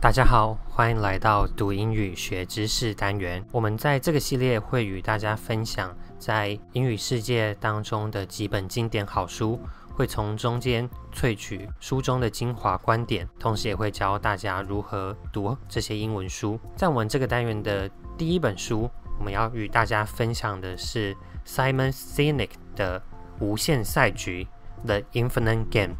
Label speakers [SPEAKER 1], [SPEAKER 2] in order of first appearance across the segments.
[SPEAKER 1] 大家好，欢迎来到读英语学知识单元。我们在这个系列会与大家分享在英语世界当中的几本经典好书，会从中间萃取书中的精华观点，同时也会教大家如何读这些英文书。在我们这个单元的第一本书，我们要与大家分享的是 Simon Sinek 的《无限赛局》The Infinite Game。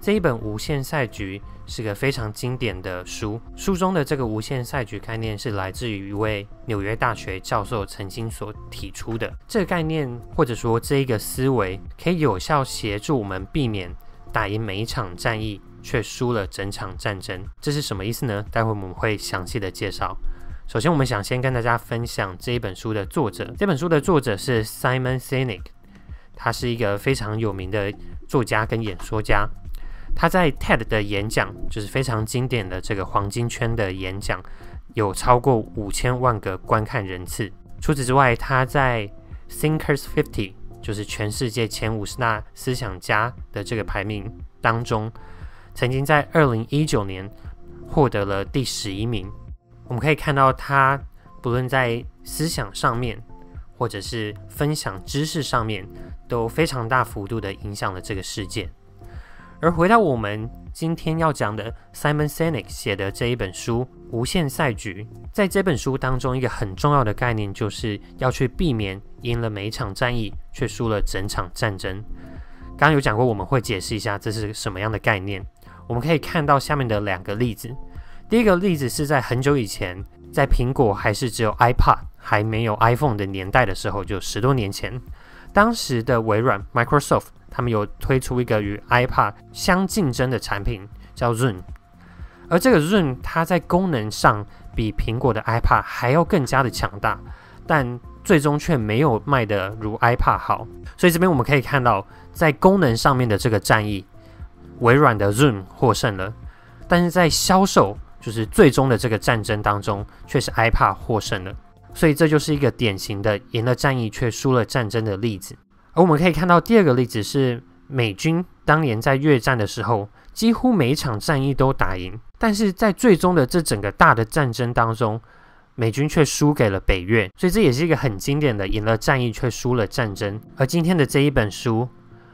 [SPEAKER 1] 这一本《无限赛局》是个非常经典的书，书中的这个无限赛局概念是来自于一位纽约大学教授曾经所提出的。这个概念或者说这一个思维，可以有效协助我们避免打赢每一场战役，却输了整场战争。这是什么意思呢？待会我们会详细的介绍。首先，我们想先跟大家分享这一本书的作者。这本书的作者是 Simon Sinek，他是一个非常有名的作家跟演说家。他在 TED 的演讲就是非常经典的这个黄金圈的演讲，有超过五千万个观看人次。除此之外，他在 Thinkers Fifty 就是全世界前五十大思想家的这个排名当中，曾经在二零一九年获得了第十一名。我们可以看到，他不论在思想上面，或者是分享知识上面，都非常大幅度的影响了这个世界。而回到我们今天要讲的 Simon Sinek 写的这一本书《无限赛局》，在这本书当中，一个很重要的概念就是要去避免赢了每一场战役，却输了整场战争。刚刚有讲过，我们会解释一下这是什么样的概念。我们可以看到下面的两个例子。第一个例子是在很久以前，在苹果还是只有 iPad 还没有 iPhone 的年代的时候，就十多年前，当时的微软 Microsoft。他们有推出一个与 iPad 相竞争的产品，叫 Zoom。而这个 Zoom 它在功能上比苹果的 iPad 还要更加的强大，但最终却没有卖的如 iPad 好。所以这边我们可以看到，在功能上面的这个战役，微软的 Zoom 获胜了，但是在销售，就是最终的这个战争当中，却是 iPad 获胜了。所以这就是一个典型的赢了战役却输了战争的例子。而我们可以看到第二个例子是美军当年在越战的时候，几乎每一场战役都打赢，但是在最终的这整个大的战争当中，美军却输给了北越，所以这也是一个很经典的赢了战役却输了战争。而今天的这一本书。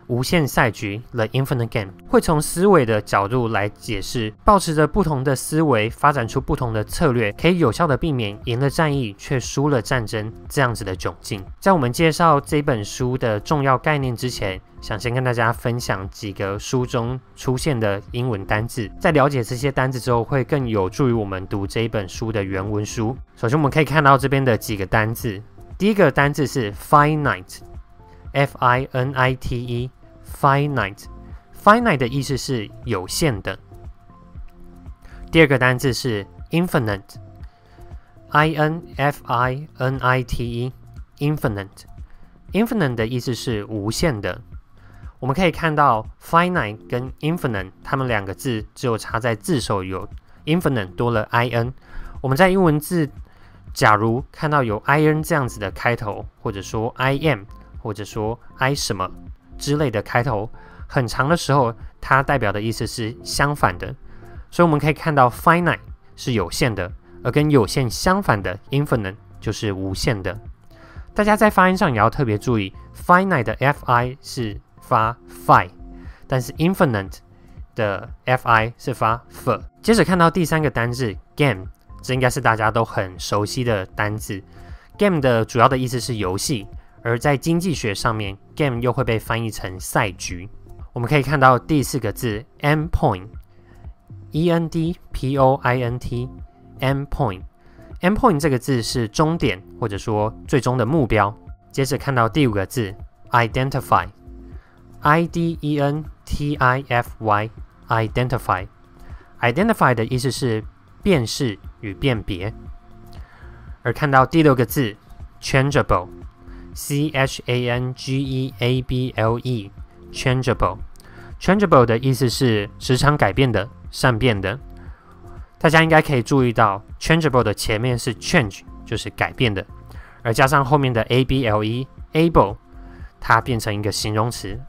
[SPEAKER 1] 无限赛局 The Infinite Game 会从思维的角度来解释，保持着不同的思维，发展出不同的策略，可以有效的避免赢了战役却输了战争这样子的窘境。在我们介绍这本书的重要概念之前，想先跟大家分享几个书中出现的英文单字，在了解这些单字之后，会更有助于我们读这一本书的原文书。首先，我们可以看到这边的几个单字，第一个单字是 finite，f i n i t e。Finite，finite 的意思是有限的。第二个单字是 infinite，i n f i n i t e，infinite，infinite 的意思是无限的。我们可以看到 finite 跟 infinite，它们两个字只有差在字首有 infinite 多了 i n。我们在英文字，假如看到有 i n 这样子的开头，或者说 I-M，或者说 i 什么。之类的开头很长的时候，它代表的意思是相反的，所以我们可以看到 finite 是有限的，而跟有限相反的 infinite 就是无限的。大家在发音上也要特别注意，finite 的 fi 是发 fi，但是 infinite 的 fi 是发 f。接着看到第三个单字 game，这应该是大家都很熟悉的单字。game 的主要的意思是游戏。而在经济学上面，game 又会被翻译成赛局。我们可以看到第四个字 end point，e n d p o i n t，end point，end point 这个字是终点或者说最终的目标。接着看到第五个字 identify，i d e n t i f y，identify，identify 的意思是辨识与辨别。而看到第六个字 changeable。C H A N G E A B L E，changeable，changeable 的意思是时常改变的、善变的。大家应该可以注意到，changeable 的前面是 change，就是改变的，而加上后面的 A B L E，able，它变成一个形容词，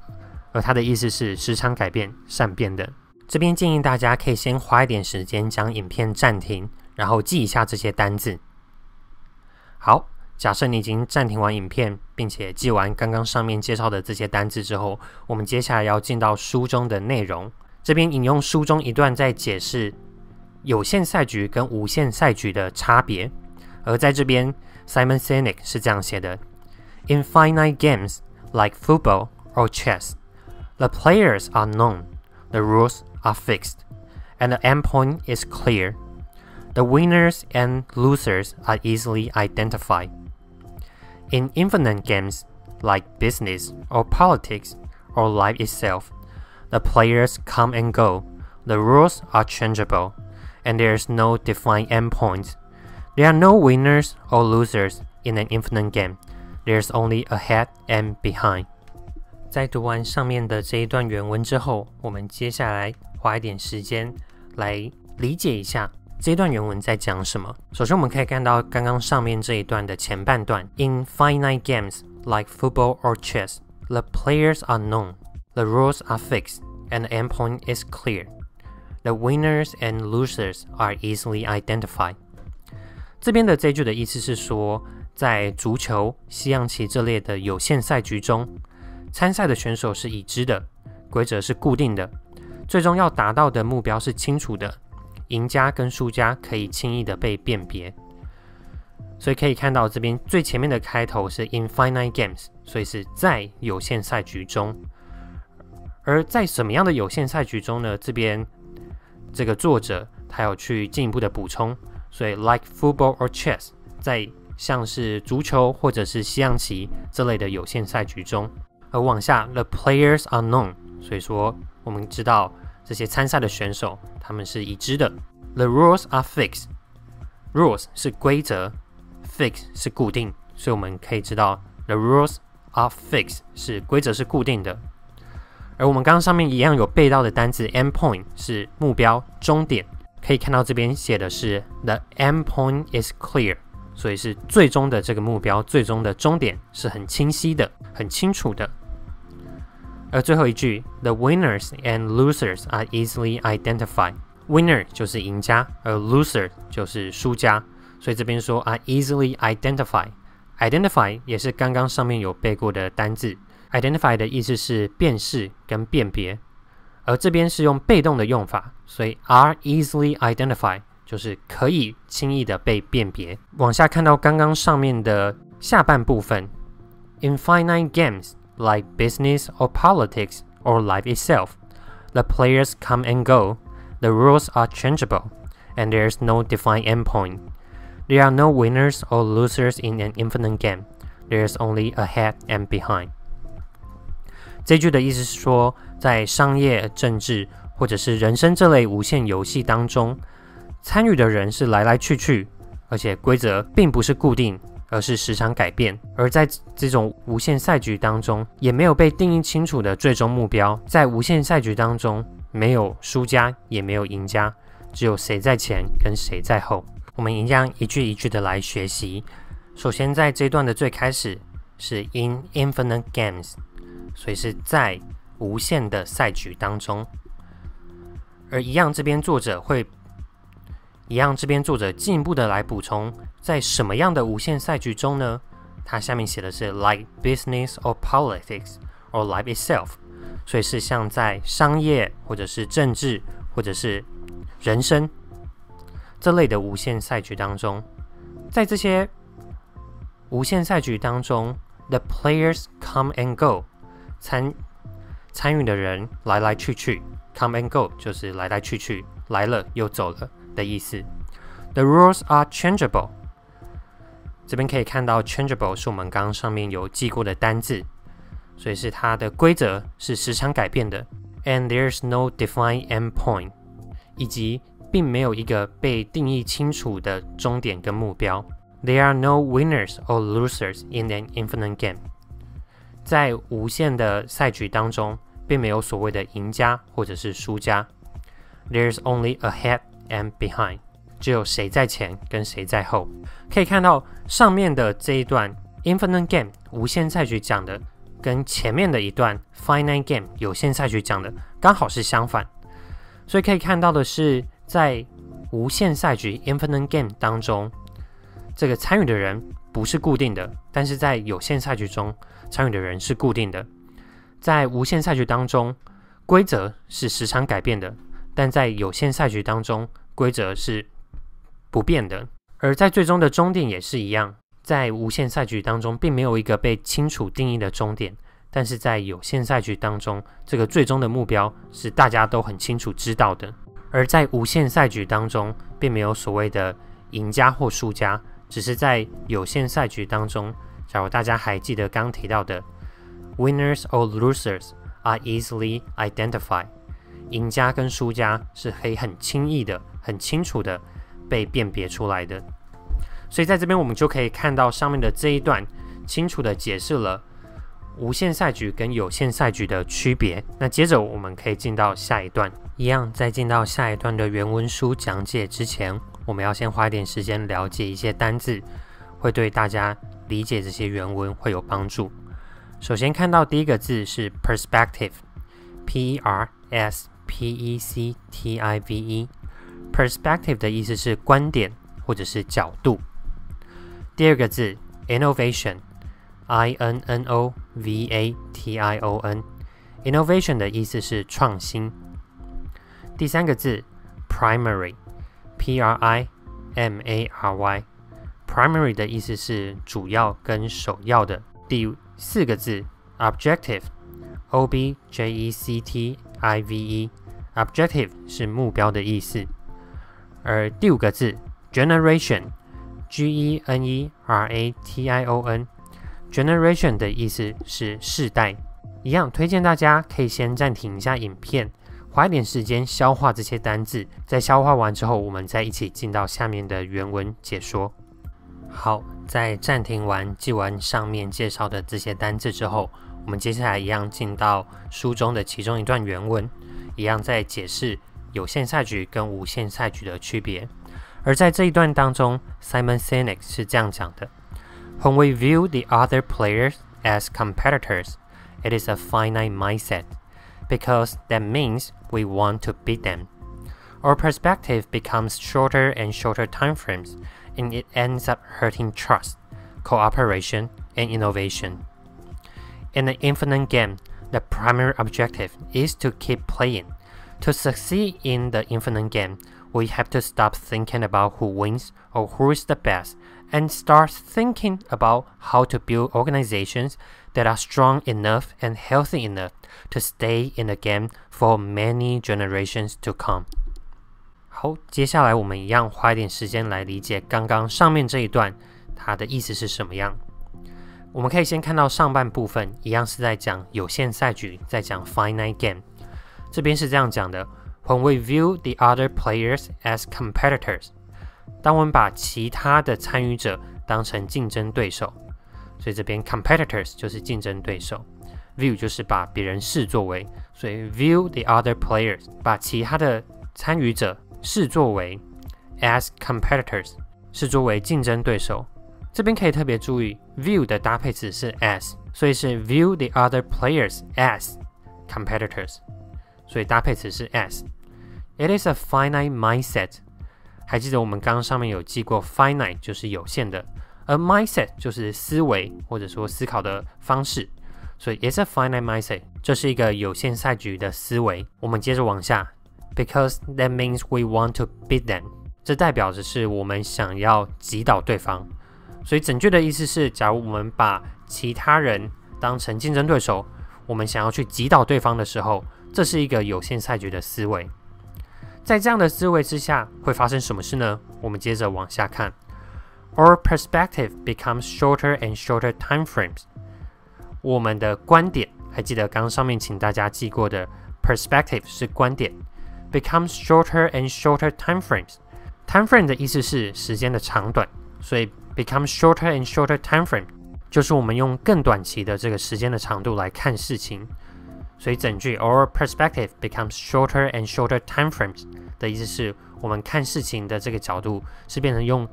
[SPEAKER 1] 而它的意思是时常改变、善变的。这边建议大家可以先花一点时间将影片暂停，然后记一下这些单字。好，假设你已经暂停完影片，并且记完刚刚上面介绍的这些单字之后，我们接下来要进到书中的内容。这边引用书中一段在解释有限赛局跟无限赛局的差别，而在这边，Simon Sinek 是这样写的：In finite games like football or chess, the players are known, the rules are fixed, and the endpoint is clear. The winners and losers are easily identified. In infinite games like business or politics or life itself, the players come and go, the rules are changeable, and there is no defined endpoint. There are no winners or losers in an infinite game. There's only ahead and behind. 在读完上面的这一段原文之后，我们接下来花一点时间来理解一下 这段原文在讲什么。首先，我们可以看到刚刚上面这一段的前半段：In finite games like football or chess, the players are known, the rules are fixed, and the endpoint is clear. The winners and losers are easily identified. 这边的这句的意思是说，在足球、西洋棋这类的有限赛局中，参赛的选手是已知的，规则是固定的，最终要达到的目标是清楚的，赢家跟输家可以轻易的被辨别。所以可以看到这边最前面的开头是 infinite games，所以是在有限赛局中。而在什么样的有限赛局中呢？这边这个作者他有去进一步的补充，所以 like football or chess，在像是足球或者是西洋棋这类的有限赛局中。而往下，the players are known，所以说我们知道这些参赛的选手他们是已知的。The rules are fixed，rules 是规则，fix 是固定，所以我们可以知道 the rules are fixed 是规则是固定的。而我们刚刚上面一样有背到的单词 end point 是目标终点，可以看到这边写的是 the end point is clear。所以是最终的这个目标，最终的终点是很清晰的、很清楚的。而最后一句，The winners and losers are easily identified。Winner 就是赢家，而 loser 就是输家。所以这边说 are easily identified。Identify 也是刚刚上面有背过的单字。Identify 的意思是辨识跟辨别，而这边是用被动的用法，所以 are easily identified。就是可以轻易的被辨别。往下看到刚刚上面的下半部分，In finite games like business or politics or life itself, the players come and go, the rules are changeable, and there is no defined endpoint. There are no winners or losers in an infinite game. There is only ahead and behind. 这句的意思是说，在商业、政治或者是人生这类无限游戏当中。参与的人是来来去去，而且规则并不是固定， 而是时常改变。而在这种无限赛局当中，也没有被定义清楚的最终目标。在无限赛局当中，没有输家，也没有赢家，只有谁在前跟谁在后。我们一样一句一句的来学习。首先，在这段的最开始是 in infinite games，所以是在无限的赛局当中。而一样，这边作者会。一样，这边作者进一步的来补充，在什么样的无限赛局中呢？他下面写的是 like business or politics or life itself，所以是像在商业或者是政治或者是人生这类的无限赛局当中，在这些无限赛局当中，the players come and go，参参与的人来来去去，come and go 就是来来去去，来了又走了。的意思。The rules are changeable。这边可以看到，changeable 是我们刚刚上面有记过的单字，所以是它的规则是时常改变的。And there's no defined end point，以及并没有一个被定义清楚的终点跟目标。There are no winners or losers in an infinite game。在无限的赛局当中，并没有所谓的赢家或者是输家。There's only a head And behind，只有谁在前跟谁在后。可以看到上面的这一段 Infinite Game 无限赛局讲的，跟前面的一段 Finite Game 有限赛局讲的刚好是相反。所以可以看到的是，在无限赛局 （Infinite Game） 当中，这个参与的人不是固定的，但是在有限赛局中参与的人是固定的。在无限赛局当中，规则是时常改变的，但在有限赛局当中，规则是不变的。而在最终的终点也是一样，在无限赛局当中，并没有一个被清楚定义的终点，但是在有限赛局当中，这个最终的目标是大家都很清楚知道的。而在无限赛局当中，并没有所谓的赢家或输家，只是在有限赛局当中，假如大家还记得刚提到的 winners or losers are easily identified，赢家跟输家是可以很轻易的、很清楚的被辨别出来的。所以在这边我们就可以看到上面的这一段，清楚的解释了无限赛局跟有限赛局的区别。那接着我们可以进到下一段。一样，在进到下一段的原文书讲解之前，我们要先花一点时间了解一些单字，会对大家理解这些原文会有帮助。首先看到第一个字是 perspective，P E R S p e c t i v e，perspective 的意思是观点或者是角度。第二个字 innovation，i n n o v a t i o n，innovation 的意思是创新。第三个字，primary，p r i m a r y，primary 的意思是主要跟首要的。第四个字，objective，o b j e c t i v e，objective 是目标的意思。而第五个字，generation，g e n e r a t i o n，generation 的意思是世代。一样推荐大家可以先暂停一下影片。花一点时间消化这些单字，在消化完之后，我们再一起进到下面的原文解说。好，在暂停完记完上面介绍的这些单字之后，我们接下来一样进到书中的其中一段原文，一样在解释有限赛局跟无限赛局的区别。而在这一段当中，Simon Sinek 是这样讲的：When we view the other players as competitors, it is a finite mindset. because that means we want to beat them. Our perspective becomes shorter and shorter time frames, and it ends up hurting trust, cooperation, and innovation. In an infinite game, the primary objective is to keep playing. To succeed in the infinite game, we have to stop thinking about who wins or who is the best and start thinking about how to build organizations that are strong enough and healthy enough to stay in the game for many generations to come。好，接下来我们一样花一点时间来理解刚刚上面这一段它的意思是什么样。 我们可以先看到上半部分，一样是在讲有限赛局，在讲 finite game。这边是这样讲的：When we view the other players as competitors，当我们把其他的参与者当成竞争对手。所以这边 competitors 就是竞争对手，view 就是把别人视作为，所以 view the other players 把其他的参与者视作为 as competitors 视作为竞争对手。这边可以特别注意 view 的搭配词是 as，所以是 view the other players as competitors，所以搭配词是 as。It is a finite mindset。还记得我们刚刚上面有记过 finite 就是有限的。而 mindset 就是思维或者说思考的方式，所以 it's a finite mindset，这是一个有限赛局的思维。我们接着往下，because that means we want to beat them，这代表着是我们想要击倒对方。所以准确的意思是，假如我们把其他人当成竞争对手，我们想要去击倒对方的时候，这是一个有限赛局的思维。在这样的思维之下，会发生什么事呢？我们接着往下看。Our perspective becomes shorter and shorter time frames。我们的观点，还记得刚上面请大家记过的 perspective 是观点，becomes shorter and shorter time frames。time frame 的意思是时间的长短，所以 becomes shorter and shorter time frame 就是我们用更短期的这个时间的长度来看事情。所以整句 our perspective becomes shorter and shorter time frames 的意思是我们看事情的这个角度是变成用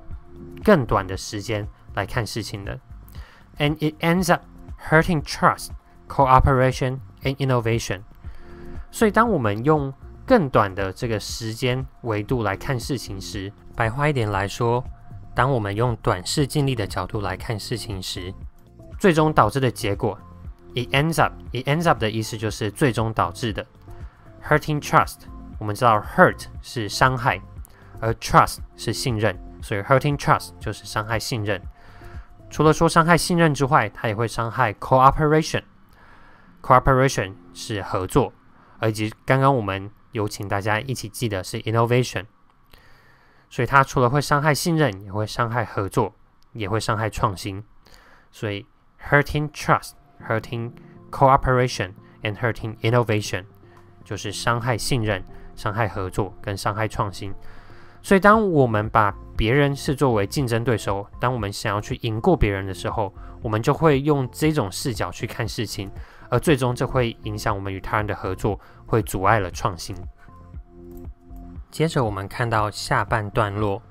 [SPEAKER 1] 更短的时间来看事情的，and it ends up hurting trust, cooperation and innovation。所以，当我们用 更短的这个时间维度来看事情时，白话一点来说， 当我们用短视近利的角度来看事情时，最终导致的结果，it ends up，it ends up 的意思就是最终导致的。hurting trust，我们知道 hurt 是伤害，而 trust 是信任，所以 hurting trust 就是伤害信任。除了说伤害信任之外，它也会伤害 cooperation。cooperation 是合作，以及刚刚我们有请大家一起记得是 innovation。所以它除了会伤害信任，也会伤害合作，也会伤害创新。所以 hurting trust、hurting cooperation and hurting innovation 就是伤害信任、伤害合作跟伤害创新。所以当我们把别人视作为竞争对手，当我们想要去赢过别人的时候，我们就会用这种视角去看事情，而最终这会影响我们与他人的合作，会阻碍了创新。接着我们看到下半段落，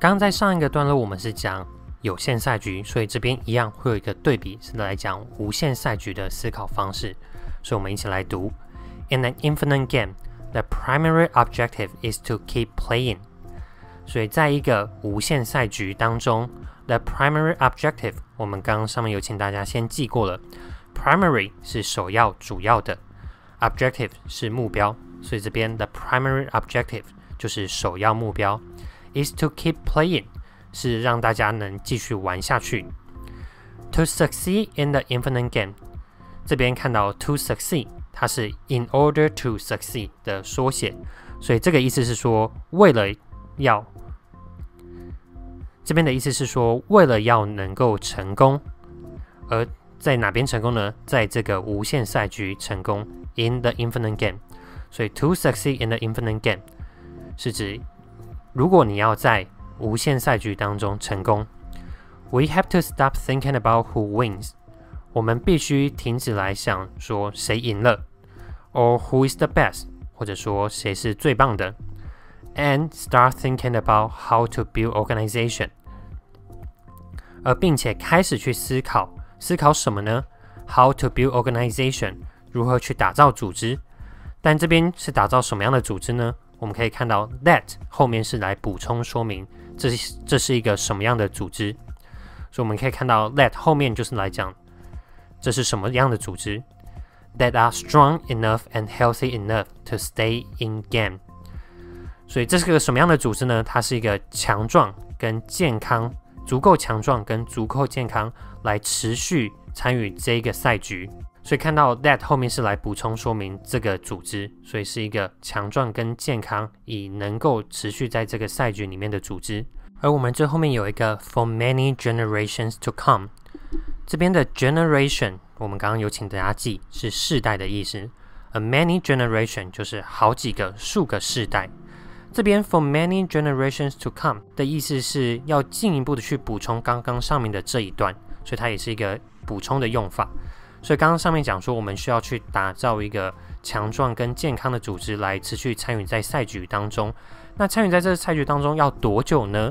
[SPEAKER 1] 刚在上一个段落我们是讲有限赛局，所以这边一样会有一个对比，是来讲无限赛局的思考方式。所以我们一起来读：In an infinite game, the primary objective is to keep playing。所以在一个无限赛局当中，the primary objective 我们刚刚上面有请大家先记过了，primary 是首要、主要的，objective 是目标。所以这边的 primary objective 就是首要目标，is to keep playing 是让大家能继续玩下去。To succeed in the infinite game，这边看到 to succeed，它是 in order to succeed 的缩写，所以这个意思是说，为了要这边的意思是说，为了要能够成功，而在哪边成功呢？在这个无限赛局成功，in the infinite game。所以，to succeed in the infinite game 是指，如果你要在无限赛局当中成功，we have to stop thinking about who wins。我们必须停止来想说谁赢了，or who is the best，或者说谁是最棒的，and start thinking about how to build organization。而并且开始去思考，思考什么呢？How to build organization，如何去打造组织？ 但这边是打造什么样的组织呢？我们可以看到 that 后面是来补充说明，这是这是一个什么样的组织。所以我们可以看到 that 后面就是来讲这是什么样的组织，that are strong enough and healthy enough to stay in game。所以这是个什么样的组织呢？它是一个强壮跟健康，足够强壮跟足够健康来持续参与这个赛局。所以看到 that 后面是来补充说明这个组织，所以是一个强壮跟健康，以能够持续在这个赛局里面的组织。而我们最后面有一个 for many generations to come，这边的 generation 我们刚刚有请大家记是世代的意思，a many generation 就是好几个、数个世代。这边 for many generations to come 的意思是要进一步的去补充刚刚上面的这一段，所以它也是一个补充的用法。所以刚刚上面讲说，我们需要去打造一个强壮跟健康的组织来持续参与在赛局当中。那参与在这个赛局当中要多久呢？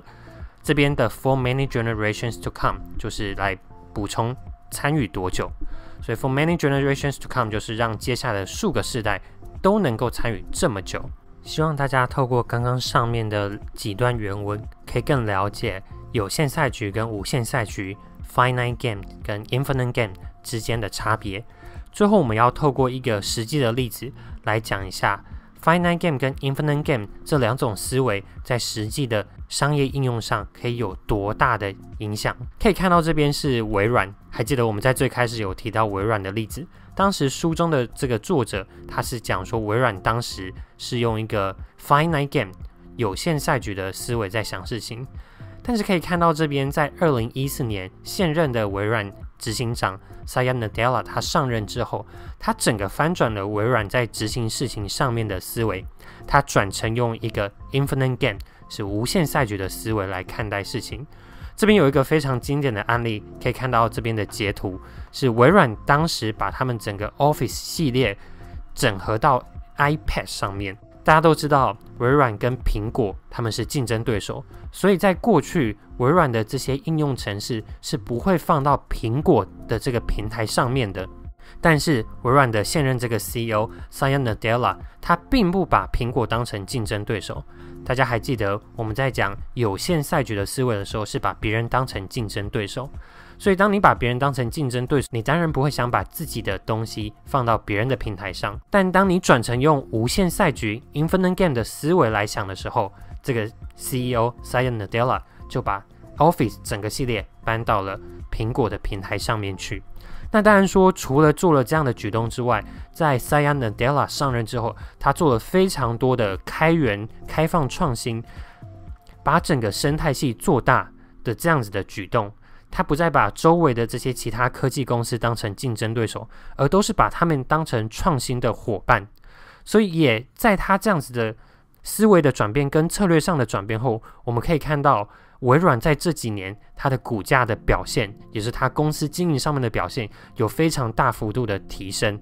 [SPEAKER 1] 这边的 for many generations to come 就是来补充参与多久。所以 for many generations to come 就是让接下来的数个世代都能够参与这么久。希望大家透过刚刚上面的几段原文，可以更了解有限赛局跟无限赛局 （finite game） 跟 infinite game。之间的差别。最后，我们要透过一个实际的例子来讲一下 finite game 跟 infinite game 这两种思维在实际的商业应用上可以有多大的影响。可以看到，这边是微软，还记得我们在最开始有提到微软的例子。当时书中的这个作者，他是讲说微软当时是用一个 finite game 有限赛局的思维在想事情。但是可以看到，这边在二零一四年，现任的微软执行长 Satya Nadella 他上任之后，他整个翻转了微软在执行事情上面的思维，他转成用一个 infinite game 是无限赛局的思维来看待事情。这边有一个非常经典的案例，可以看到这边的截图是微软当时把他们整个 Office 系列整合到 iPad 上面。大家都知道，微软跟苹果他们是竞争对手，所以在过去，微软的这些应用程式是不会放到苹果的这个平台上面的。但是微软的现任这个 CEO Satya Nadella，他并不把苹果当成竞争对手。大家还记得我们在讲有限赛局的思维的时候，是把别人当成竞争对手。所以，当你把别人当成竞争对手，你当然不会想把自己的东西放到别人的平台上。但当你转成用无限赛局 （infinite game） 的思维来想的时候，这个 CEO Satya Nadella 就把 Office 整个系列搬到了苹果的平台上面去。那当然说，除了做了这样的举动之外，在 Satya Nadella 上任之后，他做了非常多的开源、开放、创新，把整个生态系做大的这样子的举动。他不再把周围的这些其他科技公司当成竞争对手，而都是把他们当成创新的伙伴。所以，也在他这样子的思维的转变跟策略上的转变后，我们可以看到微软在这几年它的股价的表现，也是它公司经营上面的表现，有非常大幅度的提升。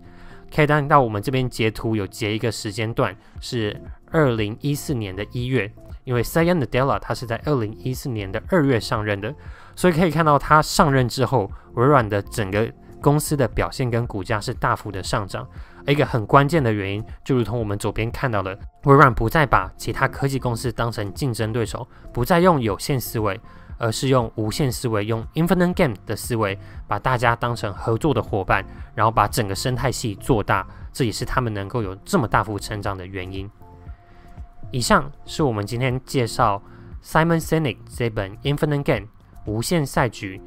[SPEAKER 1] 可以看到我们这边截图有截一个时间段，是二零一四年的一月，因为 Satya Nadella 他是在二零一四年的二月上任的。所以可以看到，他上任之后，微软的整个公司的表现跟股价是大幅的上涨。而一个很关键的原因，就如同我们左边看到的，微软不再把其他科技公司当成竞争对手，不再用有限思维，而是用无限思维，用 infinite game 的思维，把大家当成合作的伙伴，然后把整个生态系做大。这也是他们能够有这么大幅成长的原因。以上是我们今天介绍 Simon Sinek 这本 Infinite Game。无限赛局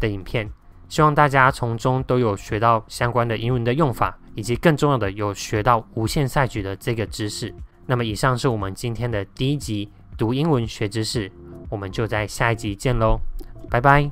[SPEAKER 1] 的影片，希望大家从中都有学到相关的英文的用法，以及更重要的有学到无限赛局的这个知识。那么，以上是我们今天的第一集读英文学知识，我们就在下一集见喽，拜拜。